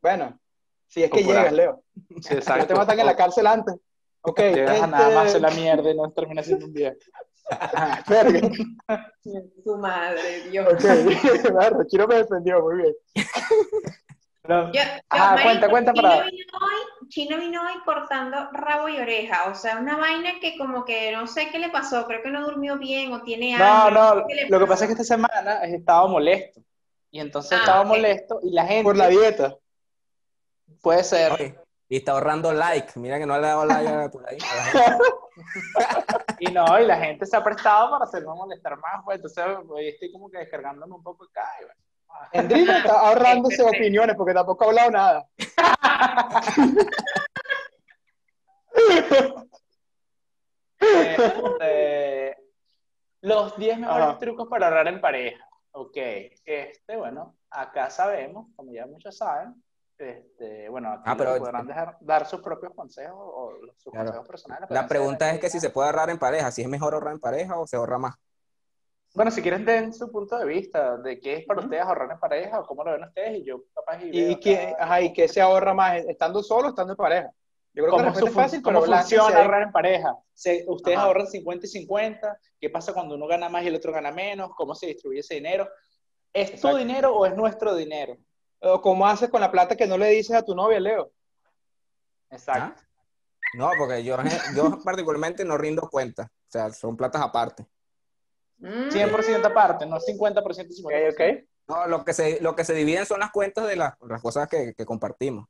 bueno, si es que llegas. Leo. Sí, No te exacto. matan en la cárcel antes. Ok, Llegas a nada más este, hacer la mierda y no termina siendo un viejo. [laughs] Su madre, Dios. Ok, [laughs] me defendió, muy bien. [laughs] No. Yo, yo, marico, cuenta, cuenta Chino para- vino hoy, Chino vino hoy cortando rabo y oreja, o sea, una vaina que como que no sé qué le pasó, creo que no durmió bien o tiene No, hambre, no, sé qué le lo que pasa es que esta semana estaba molesto. Y entonces Ah, estaba ok. molesto y la gente Por la dieta. puede ser. Oye, y está ahorrando like. Mira que no le ha dado like a, por ahí. Y no, y la gente se ha prestado para hacerme molestar más, pues. Entonces hoy estoy como que descargándome un poco acá. Y bueno. Endrigo está ahorrándose perfecto. opiniones porque tampoco ha hablado nada. Este, los 10 mejores Ajá. trucos para ahorrar en pareja. Ok, este, bueno, acá sabemos, como ya muchos saben, este, bueno, aquí Ah, pero- podrán dejar- dar sus propios consejos o sus Claro. consejos personales. La pregunta es que si se puede ahorrar en pareja, si es mejor ahorrar en pareja o se ahorra más. Bueno, si quieren den su punto de vista de qué es para Ujú. ustedes ahorrar en pareja o cómo lo ven ustedes y yo capaz y, ¿Y, qué, ajá, ¿y qué se ahorra más? ¿Estando solo o estando en pareja? Yo creo que ¿Cómo, la respuesta es fácil, cómo pero funciona ahorrar en pareja? Se- ¿Ustedes Ajá. ahorran 50 y 50? ¿Qué pasa cuando uno gana más y el otro gana menos? ¿Cómo se distribuye ese dinero? ¿Es tu Exacto. dinero o es nuestro dinero? O ¿Cómo haces con la plata que no le dices a tu novia, Leo? Exacto. ¿Ah? No, porque yo, [laughs] yo particularmente no rindo cuenta. O sea, son platas aparte. Mm, 100% aparte, no 50% y 50%. Ok, ok. No, lo que se, lo que se dividen son las cuentas de las, las cosas que, que compartimos.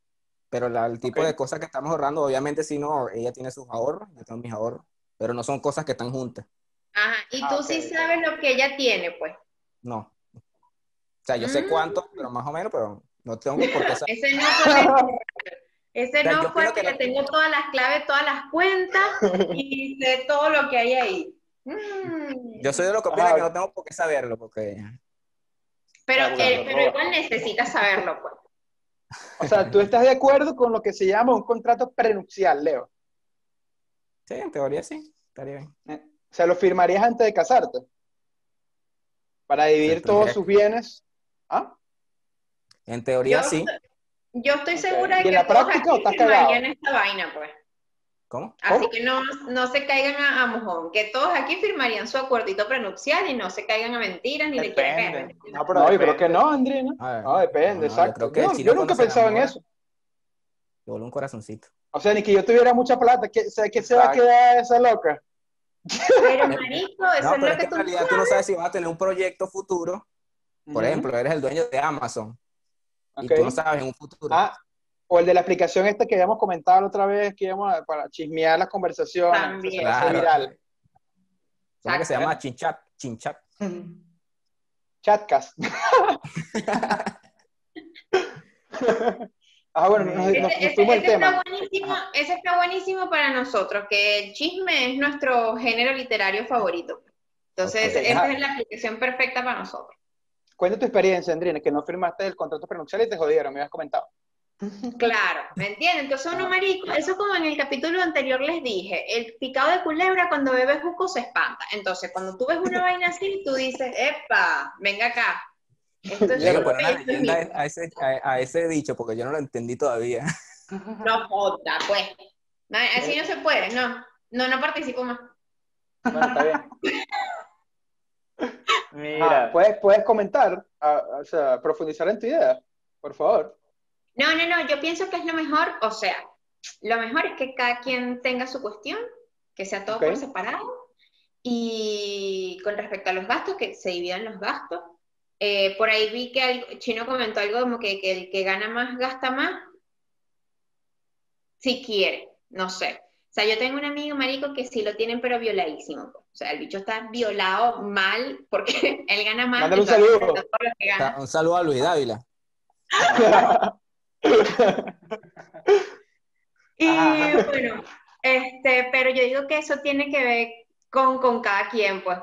Pero la- el tipo de cosas que estamos ahorrando, obviamente si no, ella tiene sus ahorros, yo tengo mis ahorros, pero no son cosas que están juntas. Ajá, y Ah, tú sí sabes lo que ella tiene, pues. No. O sea, yo sé Mm. cuánto, pero más o menos, pero no tengo por qué saber. Ese no fue [laughs] Ese sea, no fue que tengo todas las claves, todas las cuentas [laughs] y sé todo lo que hay ahí. Mm. Yo soy de los que opina que no tengo por qué saberlo, porque Pero, Claro, que- claro, pero igual necesitas saberlo, pues. O sea, tú estás de acuerdo con lo que se llama un contrato prenupcial, Leo. sí, en teoría sí, estaría bien. O sea, lo firmarías antes de casarte. Para dividir todos sus bienes. ¿Ah? En teoría Yo- sí. Yo estoy segura ¿Y de en que la todos práctica o aquí estás cagado? firmarían esta vaina, pues. ¿Cómo? Así ¿Cómo? que no, no se caigan a, a mojón, que todos aquí firmarían su acuerdito prenupcial y no se caigan a mentiras ni le quieran caer. Depende. No, pero No, yo depende. creo que no, Andrina. No, depende, no, yo exacto. creo que Yo, yo nunca pensaba en eso. Voló un corazoncito. O sea, ni que yo tuviera mucha plata. ¿Qué, o sea, ¿qué se va a quedar esa loca? Pero marico, [laughs] eso No, es lo es que que en tú realidad tú no sabes si vas a tener un proyecto futuro. Por ejemplo, eres el dueño de Amazon y Ok. tú no sabes en un futuro. Ah, o el de la aplicación esta que habíamos comentado la otra vez, que íbamos a- para chismear las conversaciones. También. Claro. viral. ¿Cómo que se llama? Chinchat. Chinchat. Chatcast. [laughs] ah, bueno, nos, nos- Ese, nos ese- fuimos está tema. buenísimo, ese está buenísimo para nosotros, que el chisme es nuestro género literario favorito. Entonces, esa Ajá. es la aplicación perfecta para nosotros. Cuenta tu experiencia, Andrina, que no firmaste el contrato prenupcial y te jodieron, me habías comentado. Claro, ¿me entienden? Entonces uno marico, eso como en el capítulo anterior les dije, el picado de culebra cuando bebe jugo se espanta. Entonces cuando tú ves una vaina así, tú dices, epa, venga acá. Esto es Tengo que suyo, poner una esto es leyenda mío". a ese, a, a ese dicho porque yo no lo entendí todavía. [laughs] No joda, pues. No, así no se puede, no. No, no participo más. Bueno, está bien. [laughs] Mira, Ah, ¿puedes, puedes comentar, ah, o sea, profundizar en tu idea, por favor. No, no, no, yo pienso que es lo mejor, o sea, lo mejor es que cada quien tenga su cuestión, que sea todo por separado, y con respecto a los gastos, que se dividan los gastos. Eh, por ahí vi que algo- Chino comentó algo como que, que el que gana más gasta más, si quiere, no sé. O sea, yo tengo un amigo marico que sí lo tienen, pero violadísimo. O sea, el bicho está violado mal porque [laughs] él gana más. Mándale un saludo. todo lo que gana. Un saludo a Luis Dávila. Y Ajá. bueno, este, pero yo digo que eso tiene que ver con, con cada quien, pues.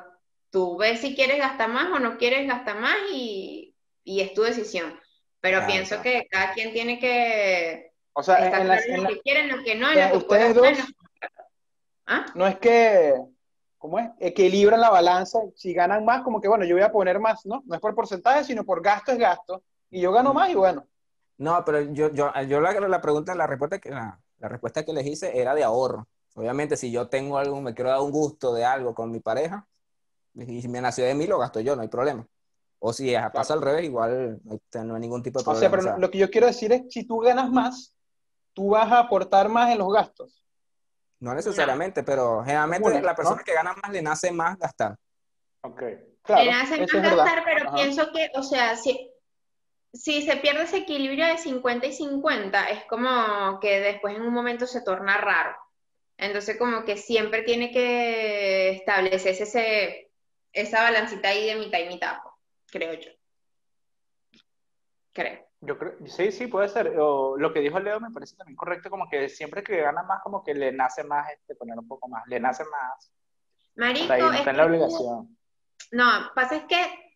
Tú ves si quieres gastar más o no quieres gastar más y, y es tu decisión. Pero Claro, pienso claro. que cada quien tiene que O sea, estar en claro lo la- que quieren, lo que no, o en sea, lo que ustedes pueden dos- ¿Ah? no es que, ¿cómo es? Equilibran la balanza. Si ganan más, como que, bueno, yo voy a poner más, ¿no? No es por porcentaje, sino por gasto es gasto. Y yo gano más y bueno. No, pero yo, yo, yo la, la pregunta, la respuesta, que, la, la respuesta que les hice era de ahorro. Obviamente, si yo tengo algo, me quiero dar un gusto de algo con mi pareja, y si me nació de mí, lo gasto yo, no hay problema. O si pasa al revés, igual no hay, ningún tipo de O problema. sea, pero o sea, lo que yo quiero decir es, si tú ganas más, tú vas a aportar más en los gastos. No necesariamente, pero generalmente la persona ¿no? que gana más le nace más gastar. ok. Claro, Le nace más verdad. gastar, pero Ajá. pienso que, o sea, si, si se pierde ese equilibrio de 50 y 50, es como que después en un momento se torna raro. Entonces, como que siempre tiene que establecerse ese, esa balancita ahí de mitad y mitad, creo yo. Creo. Yo creo, sí, sí, puede ser. O lo que dijo Leo me parece también correcto, como que siempre que gana más, como que le nace más este, poner un poco más, le nace más. Marico, ahí, no es está en la que obligación. No, pasa es que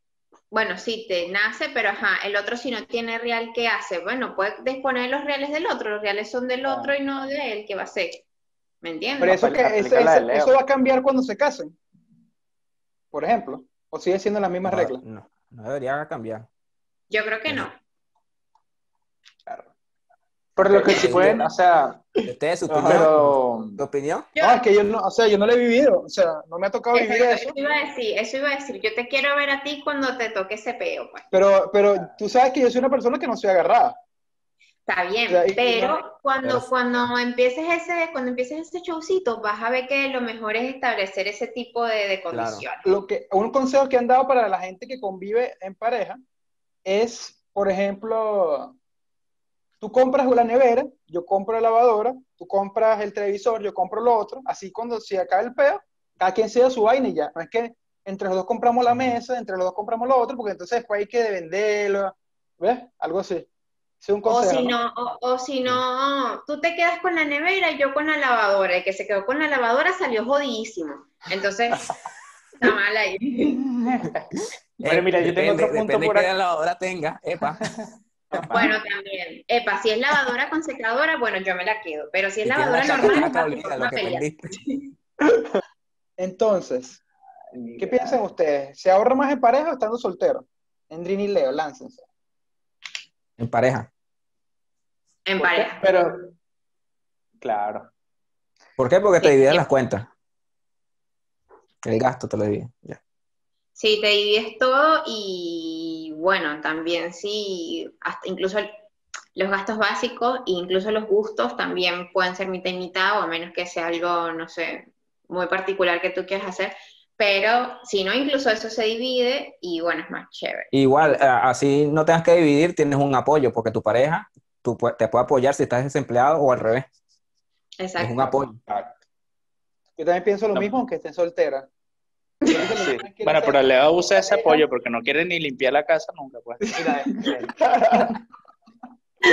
bueno, sí, te nace, pero ajá, el otro si no tiene real, ¿qué hace? Bueno, puede disponer los reales del otro, los reales son del otro y no de él, ¿qué va a hacer? ¿Me entiendes? Pero eso, que, eso va a cambiar cuando se casen. Por ejemplo. O sigue siendo las mismas No, reglas. No, no debería cambiar. Yo creo que no. Por lo que sí pueden, o sea, ¿Ustedes, su opinión? pero ¿Tu opinión? Yo- No, es que yo no, o sea, yo no lo he vivido. O sea, no me ha tocado vivir eso. eso iba a decir, eso iba a decir. Yo te quiero ver a ti cuando te toque ese peo, pues. Pero, pero tú sabes que yo soy una persona que no soy agarrada. Está bien, O sea, y- pero cuando, Pero- cuando empieces ese, cuando empieces ese showcito, vas a ver que lo mejor es establecer ese tipo de, de Claro. condiciones. Lo que, un consejo que han dado para la gente que convive en pareja es, por ejemplo, tú compras la nevera, yo compro la lavadora, tú compras el televisor, yo compro lo otro, así cuando se acaba el peo, cada quien se da su vaina y ya. No es que entre los dos compramos la mesa, entre los dos compramos lo otro, porque entonces después hay que venderlo, ¿ves? Algo así. Ese es un O si ¿no? no, o, o si no, tú te quedas con la nevera y yo con la lavadora. El que se quedó con la lavadora salió jodidísimo. Entonces, [laughs] está mal ahí. Pero mira, yo tengo otro punto por que la lavadora tenga. Epa. [laughs] Bueno, también. Epa, si es lavadora con secadora, bueno, yo me la quedo. Pero si es lavadora la normal. Entonces, ¿qué piensan ustedes? ¿Se ahorra más en pareja o estando soltero? Endrini y Leo, láncense. En pareja. En pareja. Pero, claro. ¿Por qué? Porque te Sí. dividen las cuentas. El gasto te lo dividen. Ya. Sí, te divides todo y bueno, también sí, hasta incluso los gastos básicos e incluso los gustos también pueden ser mitad y mitad, o a menos que sea algo, no sé, muy particular que tú quieras hacer. Pero si no, incluso eso se divide y bueno, es más chévere. Igual, así no tengas que dividir, tienes un apoyo, porque tu pareja tú, te puede apoyar si estás desempleado o al revés. Es Exacto. un apoyo. Yo también pienso lo No. mismo, aunque estén solteras. Sí. Bueno, pero Leo usa ese apoyo porque no quiere ni limpiar la casa nunca, pues. Mira,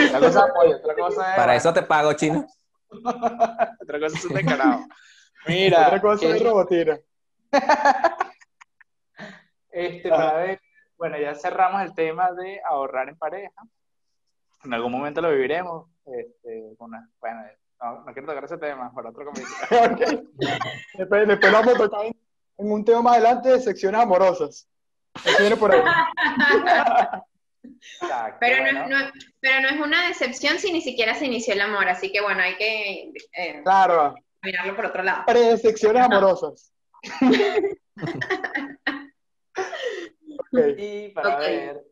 Otra cosa es apoyo, otra cosa es... Para eso te pago, chino. [laughs] Otra cosa es un descarado. Mira, Otra cosa que- es robotina. [laughs] este, para ver, bueno, ya cerramos el tema de ahorrar en pareja. En algún momento lo viviremos. Este, una- bueno, no, no quiero tocar ese tema, para otro comité. [laughs] Ok. Después, después lo vamos a tocar en, un tema más adelante de secciones amorosas. Eso viene por ahí. [laughs] Exacto, Pero no, bueno. es, no- pero no es una decepción si ni siquiera se inició el amor, así que bueno, hay que eh, Claro, mirarlo por otro lado. pre-secciones amorosas. [laughs] Ok. Y para ver,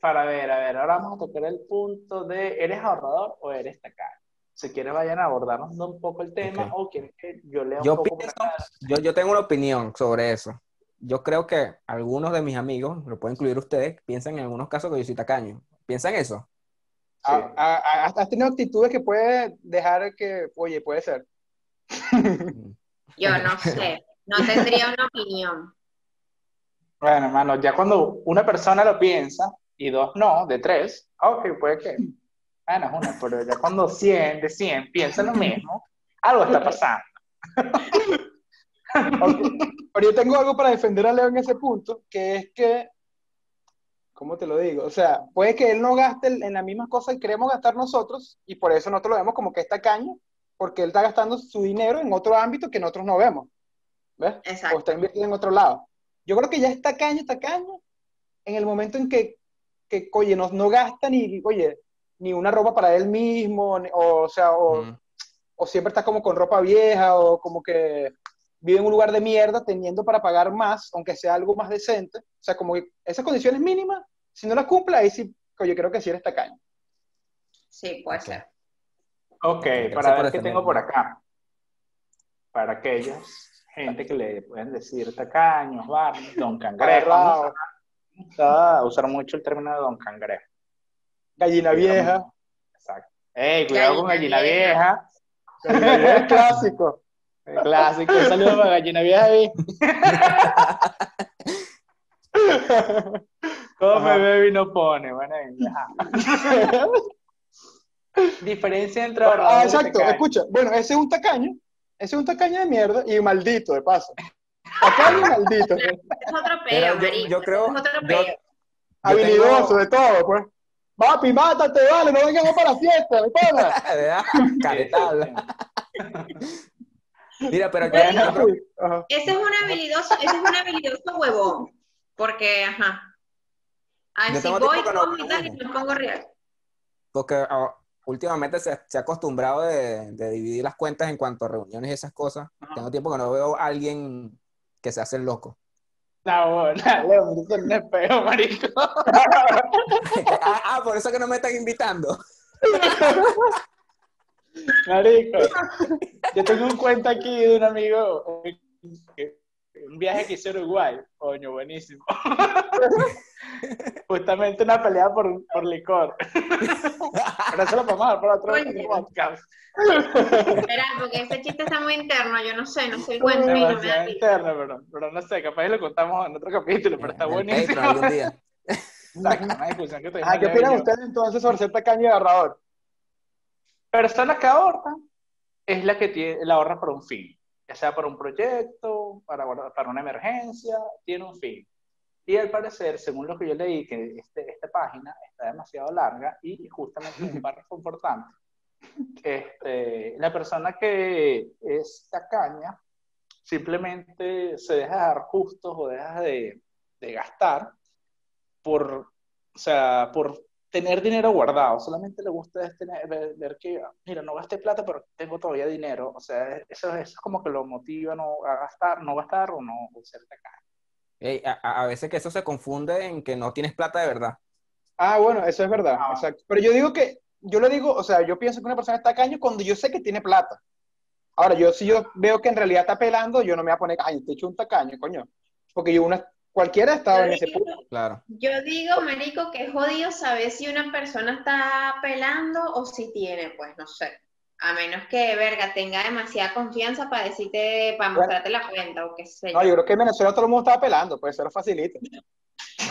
para ver, a ver, ahora vamos a tocar el punto de, ¿eres ahorrador o eres tacaño? Si quieres vayan a abordarnos un poco el tema o quieres que yo lea un Yo poco pienso, yo, yo tengo una opinión sobre eso. Yo creo que algunos de mis amigos, lo pueden incluir ustedes, piensan en algunos casos que yo soy tacaño. ¿Piensan eso? Ah, ah, ah, Has tenido actitudes que puede dejar que, oye, puede ser. [laughs] Yo no sé, no tendría una opinión. Bueno, hermano, ya cuando una persona lo piensa y dos no, de tres, ok, puede que, bueno, es una, pero ya cuando 100 de 100 piensan lo mismo, algo está pasando. [laughs] Ok. Pero yo tengo algo para defender a Leo en ese punto, que es que, ¿cómo te lo digo? O sea, puede que él no gaste en las mismas cosas que queremos gastar nosotros, y por eso nosotros lo vemos como que es tacaño, porque él está gastando su dinero en otro ámbito que nosotros no vemos. ¿Ves? O Exacto. está invirtiendo en otro lado. Yo creo que ya es tacaño, tacaño, en el momento en que, que oye, no, no gasta ni, oye, ni una ropa para él mismo, ni- o, o sea, o, Mm. o siempre está como con ropa vieja, o como que vive en un lugar de mierda teniendo para pagar más, aunque sea algo más decente. O sea, como que esas condiciones mínimas, si no las cumple, ahí sí, oye, creo que sí eres tacaño. Sí, puede ser. Ok, para ver qué tengo por acá. Para aquellos, gente que le pueden decir tacaños, Barney, Don [laughs] Cangrejo. Vamos a usar mucho el término de Don Cangrejo. Gallina vieja. Exacto. Ey, cuidado con Gallina vieja. vieja. Gallina vieja es clásico. [laughs] El clásico. Un saludo para gallina vieja. Come, [laughs] Ajá. bebe y no pone. Bueno. [laughs] Diferencia entre ahorrador Ah, exacto, escucha. Bueno, ese es un tacaño. Ese es un tacaño de mierda y maldito, de paso. Tacaño maldito. Es otro peo, yo- yo creo- Es otro peo. Yo Habilidoso tengo- de todo, pues. Papi, mátate, vale, no vengamos para la fiesta, mi pana. Mira, pero Ajá. Ese es un habilidoso, ese es un habilidoso huevón. Porque, ajá. Tengo voy, que no y tal, y me pongo real. porque ah, últimamente se, se ha acostumbrado de, de dividir las cuentas en cuanto a reuniones y esas cosas. Ajá. Tengo tiempo que no veo a alguien que se hace el loco. [laughs] No, bueno, Leo, eres un espejo, marico. ah, ah, por eso que no me están invitando. [laughs] Marico. Yo tengo un cuento aquí de un amigo, que- un viaje que hizo a Uruguay. Coño, buenísimo. [laughs] Justamente una pelea por, por licor. [laughs] Pero eso lo podemos dar para otro Coño. podcast. Espera, porque ese chiste está muy interno. Yo no sé, no sé el cuento y no me da interno, pero, pero no sé, capaz lo contamos en otro capítulo, pero está buenísimo. Algún día. [laughs] Exacto, una discusión que Ah, ¿qué opinan ustedes entonces sobre ser tacaño y agarrador? persona que ahorra es la que tiene, la ahorra por un fin, ya sea por un proyecto, para, para una emergencia, tiene un fin. Y al parecer, según lo que yo leí, que este- esta página está demasiado larga y justamente un párrafo importante, [laughs] este, la persona que es tacaña simplemente se deja de dar justos o deja de, de gastar por, o sea, por tener dinero guardado, solamente le gusta es tener, ver, ver que, mira, no gasté plata, pero tengo todavía dinero, o sea, eso, eso es como que lo motiva no, a gastar, no gastar o no o ser tacaño. A, a- a veces que eso se confunde en que no tienes plata de verdad. Ah, bueno, eso es verdad, Ah. exacto. Pero yo digo que, yo le digo, o sea, yo pienso que una persona es tacaño cuando yo sé que tiene plata. Ahora, yo si yo veo que en realidad está pelando, yo no me voy a poner, ay, te he hecho un tacaño, coño. Porque yo una, cualquiera ha estado en Yo ese punto. Claro. Yo digo, marico, que es jodido saber si una persona está pelando o si tiene, pues no sé. A menos que, verga, tenga demasiada confianza para decirte, para Bueno. mostrarte la cuenta o qué sé No, yo. yo creo que en Venezuela todo el mundo estaba pelando, pues eso lo facilita. [laughs]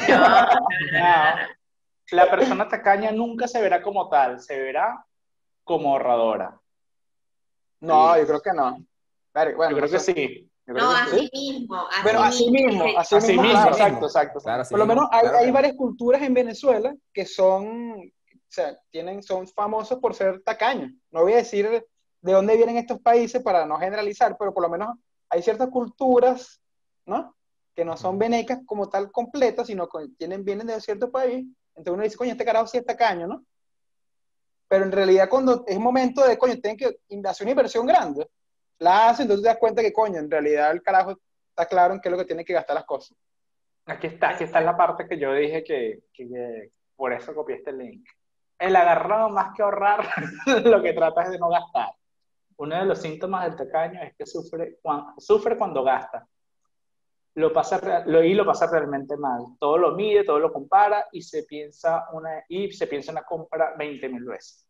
No, no, no, no, no. La persona tacaña nunca se verá como tal, se verá como ahorradora. No, Sí. yo creo que no. Bueno, Yo creo que sí. No, así sí. mismo. Así Bueno, así mismo, así Así mismo, mismo, claro. exacto, exacto. Claro, así Por lo mismo, menos hay, claro hay varias culturas en Venezuela que son, o sea, tienen, son famosos por ser tacaños. No voy a decir de dónde vienen estos países para no generalizar, pero por lo menos hay ciertas culturas, ¿no? Que no son venecas como tal completas, sino que tienen, vienen de cierto país. Entonces uno dice, coño, este carajo sí es tacaño, ¿no? Pero en realidad cuando es momento de, coño, tienen que hacer una inversión grande, la hacen, entonces te das cuenta que, coño, en realidad el carajo está claro en qué es lo que tiene que gastar las cosas. Aquí está, aquí está la parte que yo dije que, por eso copié este link. El agarrado más que ahorrar, [laughs] lo que trata es de no gastar. Uno de los síntomas del tacaño es que sufre, cuan- sufre cuando gasta. Lo pasa, lo, y lo pasa realmente mal. Todo lo mide, todo lo compara y se piensa una, y se piensa una compra 20 mil veces.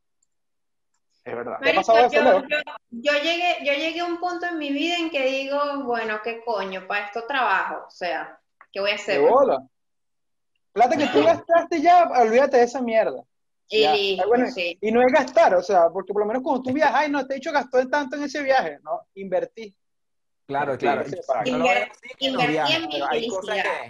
Es verdad. ¿Te ha Marico, pasado eso, yo, yo, yo llegué, yo llegué a un punto en mi vida en que digo, bueno, ¿qué coño? Para esto trabajo. O sea, ¿qué voy a De hacer? bola. Plata que tú gastaste ya, olvídate de esa mierda. Y Ya. bueno, sí. Y no es gastar, o sea, porque por lo menos cuando tú viajas, ay, no te he dicho gastó tanto en ese viaje, no, invertí. Claro, Sí, claro. no invertí viajes, en mi hay cosas que,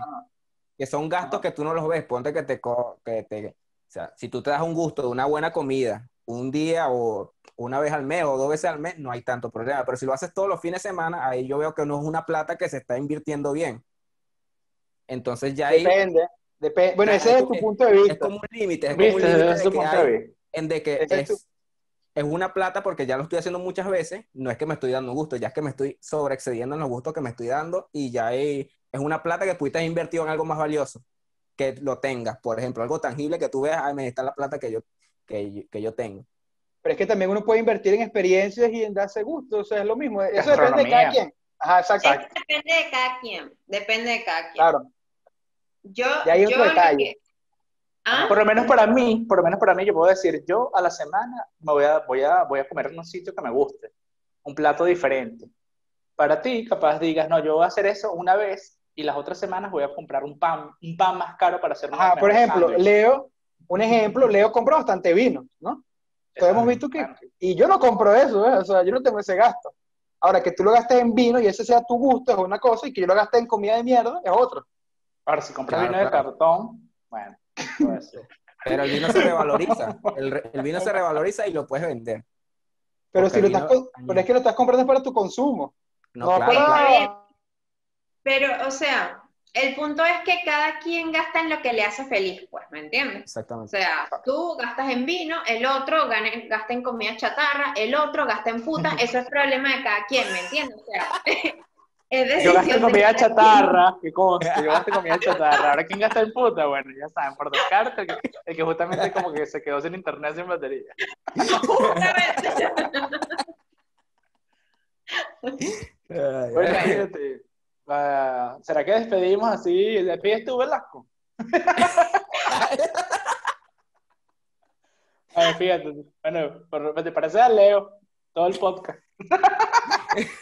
que son gastos que tú no los ves. Ponte que te, que te, o sea, si tú te das un gusto de una buena comida un día o una vez al mes o dos veces al mes, no hay tanto problema. Pero si lo haces todos los fines de semana, ahí yo veo que no es una plata que se está invirtiendo bien. Entonces ya ahí Depende. Depende. Bueno, ese es es tu punto de es vista. como un límite, es como un límite Desde de que de Ese es es, es una plata porque ya lo estoy haciendo muchas veces, no es que me estoy dando gusto, ya es que me estoy sobreexcediendo en los gustos que me estoy dando y ya hay- es una plata que pudiste haber invertido en algo más valioso, que lo tengas, por ejemplo, algo tangible que tú veas, ay, me está la plata que yo, que, yo- que yo tengo. Pero es que también uno puede invertir en experiencias y en darse gusto, o sea, es lo mismo. Eso depende de cada quien. Ajá, exacto. Es que depende de cada quien. Depende de cada quien. Claro. Yo, Y hay yo otro detalle. que- ¿Ah? Por lo menos para mí, por lo menos para mí, yo puedo decir, yo a la semana me voy a, voy a, voy a comer en un sitio que me guste, un plato diferente. Para ti, capaz digas, no, yo voy a hacer eso una vez y las otras semanas voy a comprar un pan, un pan más caro para hacer Ajá, unos por ejemplo. Leo, un ejemplo, Leo compra bastante vino, ¿no? Todos hemos visto que, y yo no compro eso, ¿eh? o sea, yo no tengo ese gasto. Ahora, que tú lo gastes en vino y ese sea tu gusto es una cosa, y que yo lo gaste en comida de mierda es otra. Ahora, si compras Claro, vino de cartón, bueno. Pero el vino se revaloriza. El, vino se revaloriza y lo puedes vender. Pero, Porque si lo estás, pero es que lo estás comprando para tu consumo. No, No, claro, para-. Pero, o sea, el punto es que cada quien gasta en lo que le hace feliz, pues, ¿me entiendes? O Exactamente. sea, tú gastas en vino, el otro gane- gasta en comida chatarra, el otro gasta en puta, [laughs] eso es problema de cada quien, ¿me entiendes? O sea, [laughs] es Yo decisión gasto en comida chatarra, que conste, yo gasto en comida chatarra. Ahora, ¿quién gasta en puta? Bueno, ya saben, por descarte, el que, el que justamente como que se quedó sin internet, sin batería. Justamente. [laughs] Ay, Ah, ¿será que despedimos así? ¿Despides tú, Velasco? [laughs] A ver, fíjate, bueno, por- te parece a Leo, todo el podcast. [laughs]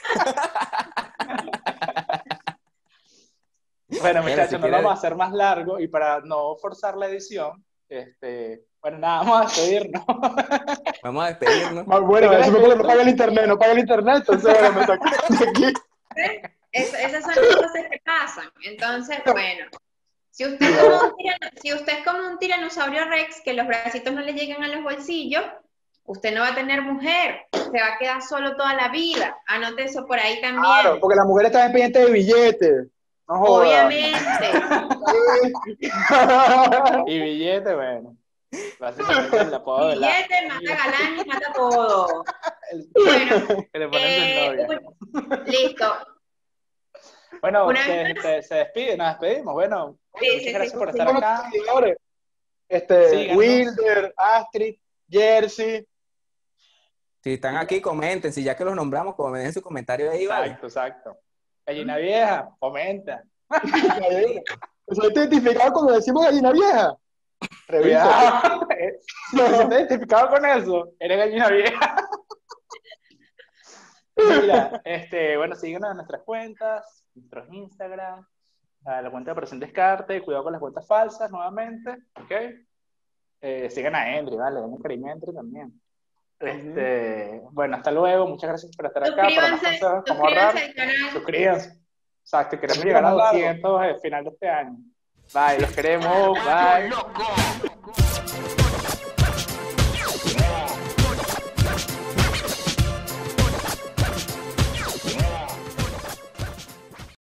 Bueno, muchachos, si no lo vamos a hacer más largo y para no forzar la edición, este, bueno, nada, vamos a despedirnos. [laughs] Vamos a despedirnos. Bueno, ¿Te eso me porque no paga el internet, no paga el internet, entonces bueno, me saco de aquí. Es- esas son las cosas que pasan. Entonces, bueno, si usted, es como un tirano- si usted es como un tiranosaurio rex, que los bracitos no le llegan a los bolsillos, usted no va a tener mujer, se va a quedar solo toda la vida. Anote eso por ahí también. Claro, porque las mujeres están pendientes de billetes. No. Obviamente. Y billete, bueno. La Billete, mata galán y mata todo. [laughs] Bueno, que le ponen eh, listo. Bueno, se, despide, nos despedimos. Bueno, Sí, muchas sí, gracias sí, por estar acá. Este. Wilder, Astrid, Jersey. Si están aquí, comenten. Si ya que los nombramos, como me dejen su comentario ahí, vale. Exacto, exacto. Gallina vieja, comenta. [laughs] ¿Se ha identificado cuando decimos gallina vieja? Revisa. [laughs] Si sientes identificado con eso, eres gallina vieja. [laughs] Mira, este, bueno, síguenos en nuestras cuentas, nuestros Instagram, a la cuenta de Operación Descarte, cuidado con las cuentas falsas nuevamente, ¿ok? Eh, sigan a Endry, ¿vale? Denle cariño a Endry también. Este, Bueno, hasta luego, muchas gracias por estar acá. Para Suscríbanse, consejos, cómo ahorrar. suscríbanse al canal. Suscríbanse. Exacto, queremos llegar a los 200 al final de este año. Bye, los queremos. Bye.